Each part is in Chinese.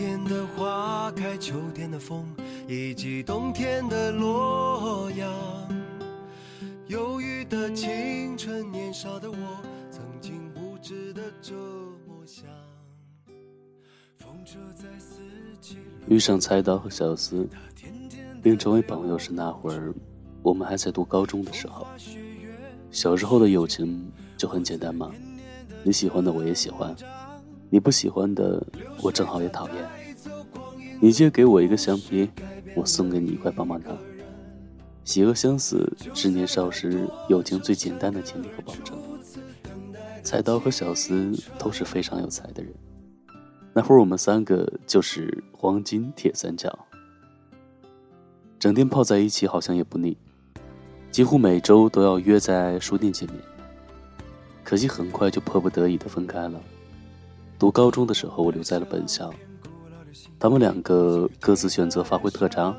春天的花开，秋天的风，以及冬天的洛阳。忧郁的青春，年少的我，曾经无知的这么想。风车在四季遇上菜刀和小司，并成为朋友是那会儿，我们还在读高中的时候。小时候的友情就很简单嘛，你喜欢的我也喜欢，你不喜欢的我正好也讨厌。你借给我一个橡皮，我送给你一块棒棒糖。喜恶相似是年少时友情最简单的前提和保证。菜刀和小司都是非常有才的人，那会儿我们三个就是黄金铁三角，整天泡在一起好像也不腻。几乎每周都要约在书店见面，可惜很快就迫不得已的分开了。读高中的时候，我留在了本校，他们两个各自选择发挥特长，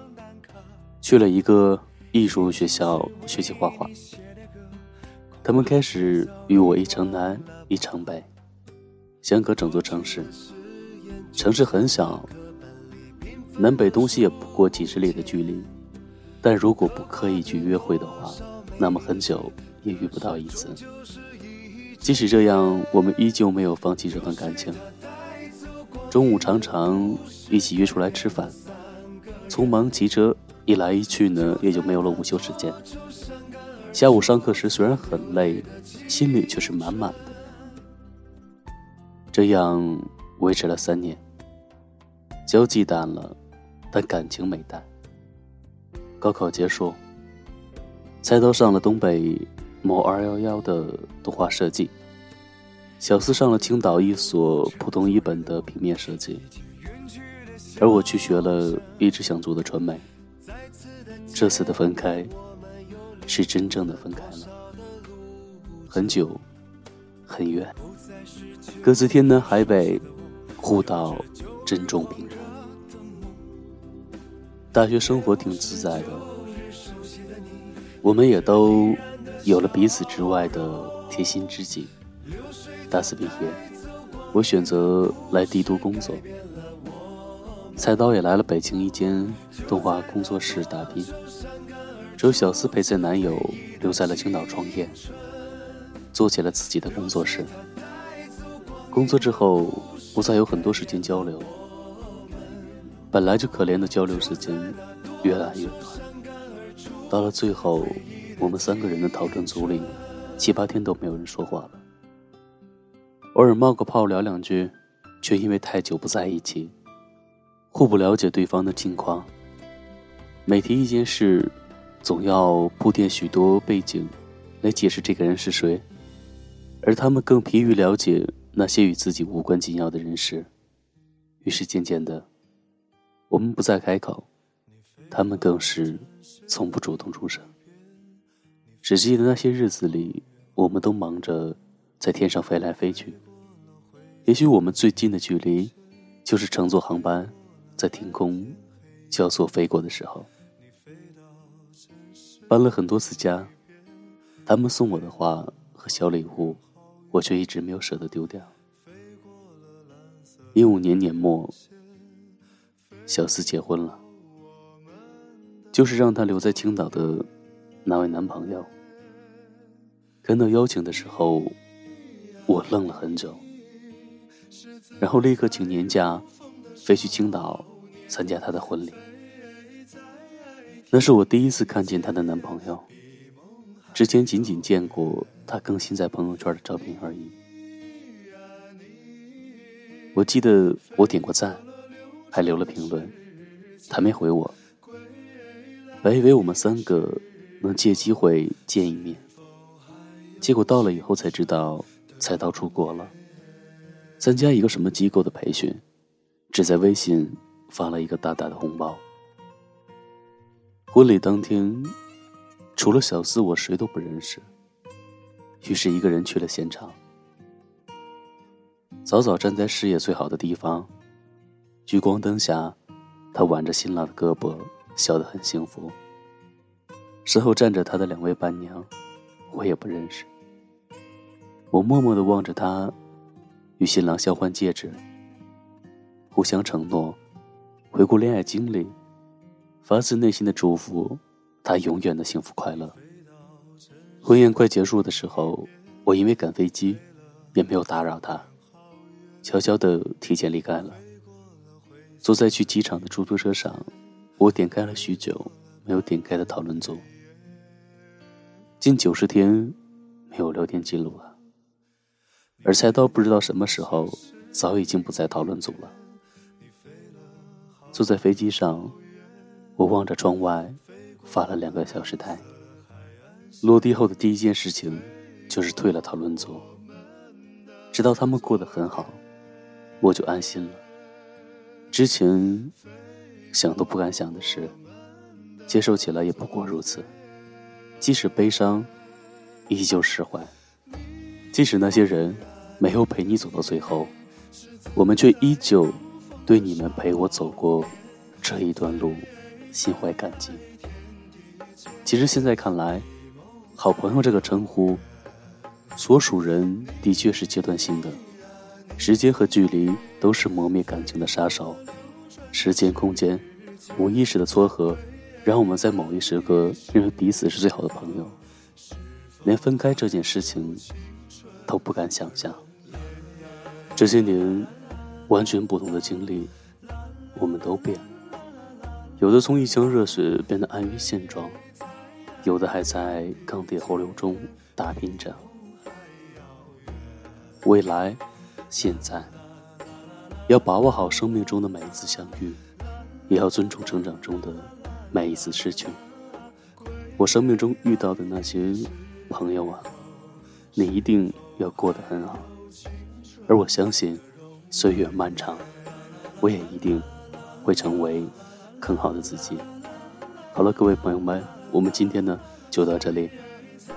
去了一个艺术学校学习画画。他们开始与我一城南一城北，相隔整座城市。城市很小，南北东西也不过几十里的距离。但如果不刻意去约会的话，那么很久也遇不到一次。即使这样，我们依旧没有放弃这段感情。中午常常一起约出来吃饭，匆忙骑车一来一去呢，也就没有了午休时间。下午上课时虽然很累，心里却是满满的。这样维持了三年，交际淡了，但感情没淡。高考结束，菜刀上了东北某二幺幺的动画设计，小四上了青岛一所普通一本的平面设计，而我去学了一直想做的传媒。这次的分开，是真正的分开了，很久，很远，各自天南海北，互道珍重平安。大学生活挺自在的，我们也都有了彼此之外的贴心知己。大四毕业，我选择来帝都工作，菜刀也来了北京一间动画工作室打拼，只有小四陪在男友留在了青岛创业，做起了自己的工作室。工作之后，不再有很多时间交流。本来就可怜的交流时间越来越短，到了最后，我们三个人的讨论组里，七八天都没有人说话了。偶尔冒个泡聊两句，却因为太久不在一起，互不了解对方的近况。每提一件事，总要铺垫许多背景，来解释这个人是谁，而他们更疲于了解那些与自己无关紧要的人事，于是渐渐的。我们不再开口，他们更是从不主动出声。只记得那些日子里，我们都忙着在天上飞来飞去。也许我们最近的距离，就是乘坐航班在天空交错飞过的时候。搬了很多次家，他们送我的花和小礼物，我却一直没有舍得丢掉。一五年年末。小四结婚了，就是让她留在青岛的那位男朋友。看到邀请的时候，我愣了很久，然后立刻请年假飞去青岛参加她的婚礼。那是我第一次看见她的男朋友，之前仅仅见过她更新在朋友圈的照片而已。我记得我点过赞。还留了评论，他没回我。本以为我们三个能借机会见一面，结果到了以后才知道，菜刀出国了，参加一个什么机构的培训，只在微信发了一个大大的红包。婚礼当天，除了小四，我谁都不认识，于是一个人去了现场，早早站在视野最好的地方。聚光灯下，他挽着新郎的胳膊，笑得很幸福。身后站着他的两位伴娘，我也不认识。我默默地望着他，与新郎交换戒指。互相承诺，回顾恋爱经历，发自内心的祝福他永远的幸福快乐。婚宴快结束的时候，我因为赶飞机，也没有打扰他，悄悄的提前离开了。坐在去机场的出租车上，我点开了许久没有点开的讨论组，近九十天没有聊天记录了，而菜刀不知道什么时候，早已经不在讨论组了。坐在飞机上，我望着窗外，发了两个小时呆。落地后的第一件事情，就是退了讨论组。直到他们过得很好，我就安心了。之前想都不敢想的事，接受起来也不过如此。即使悲伤，依旧释怀；即使那些人没有陪你走到最后，我们却依旧对你们陪我走过这一段路心怀感激。其实现在看来，好朋友这个称呼，所属人的确是阶段性的，时间和距离都是磨灭感情的杀手。时间、空间，无意识的撮合，让我们在某一时刻认为彼此是最好的朋友，连分开这件事情都不敢想象。这些年，完全不同的经历，我们都变了，有的从一腔热血变得安于现状。有的还在钢铁洪流中打拼着，未来，现在，要把握好生命中的每一次相遇，也要尊重成长中的每一次失去。我生命中遇到的那些朋友啊，你一定要过得很好，而我相信，岁月漫长，我也一定会成为更好的自己。好了，各位朋友们。我们今天呢，就到这里，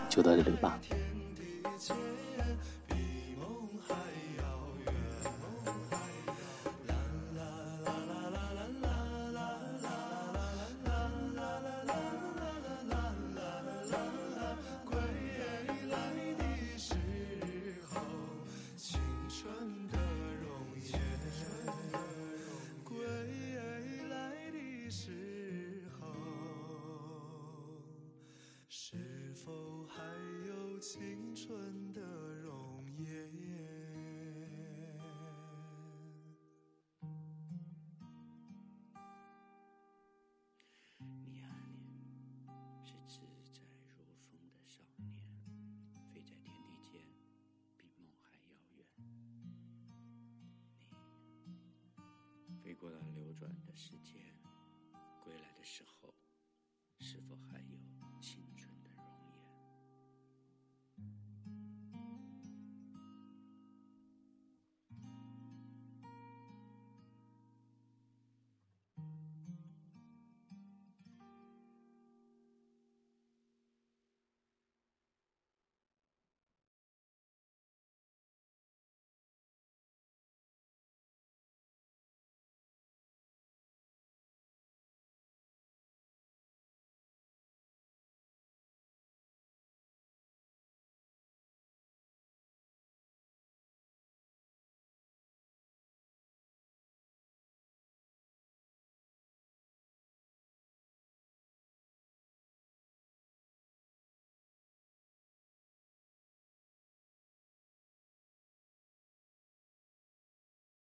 就到这里吧。波澜流转的时间，归来的时候，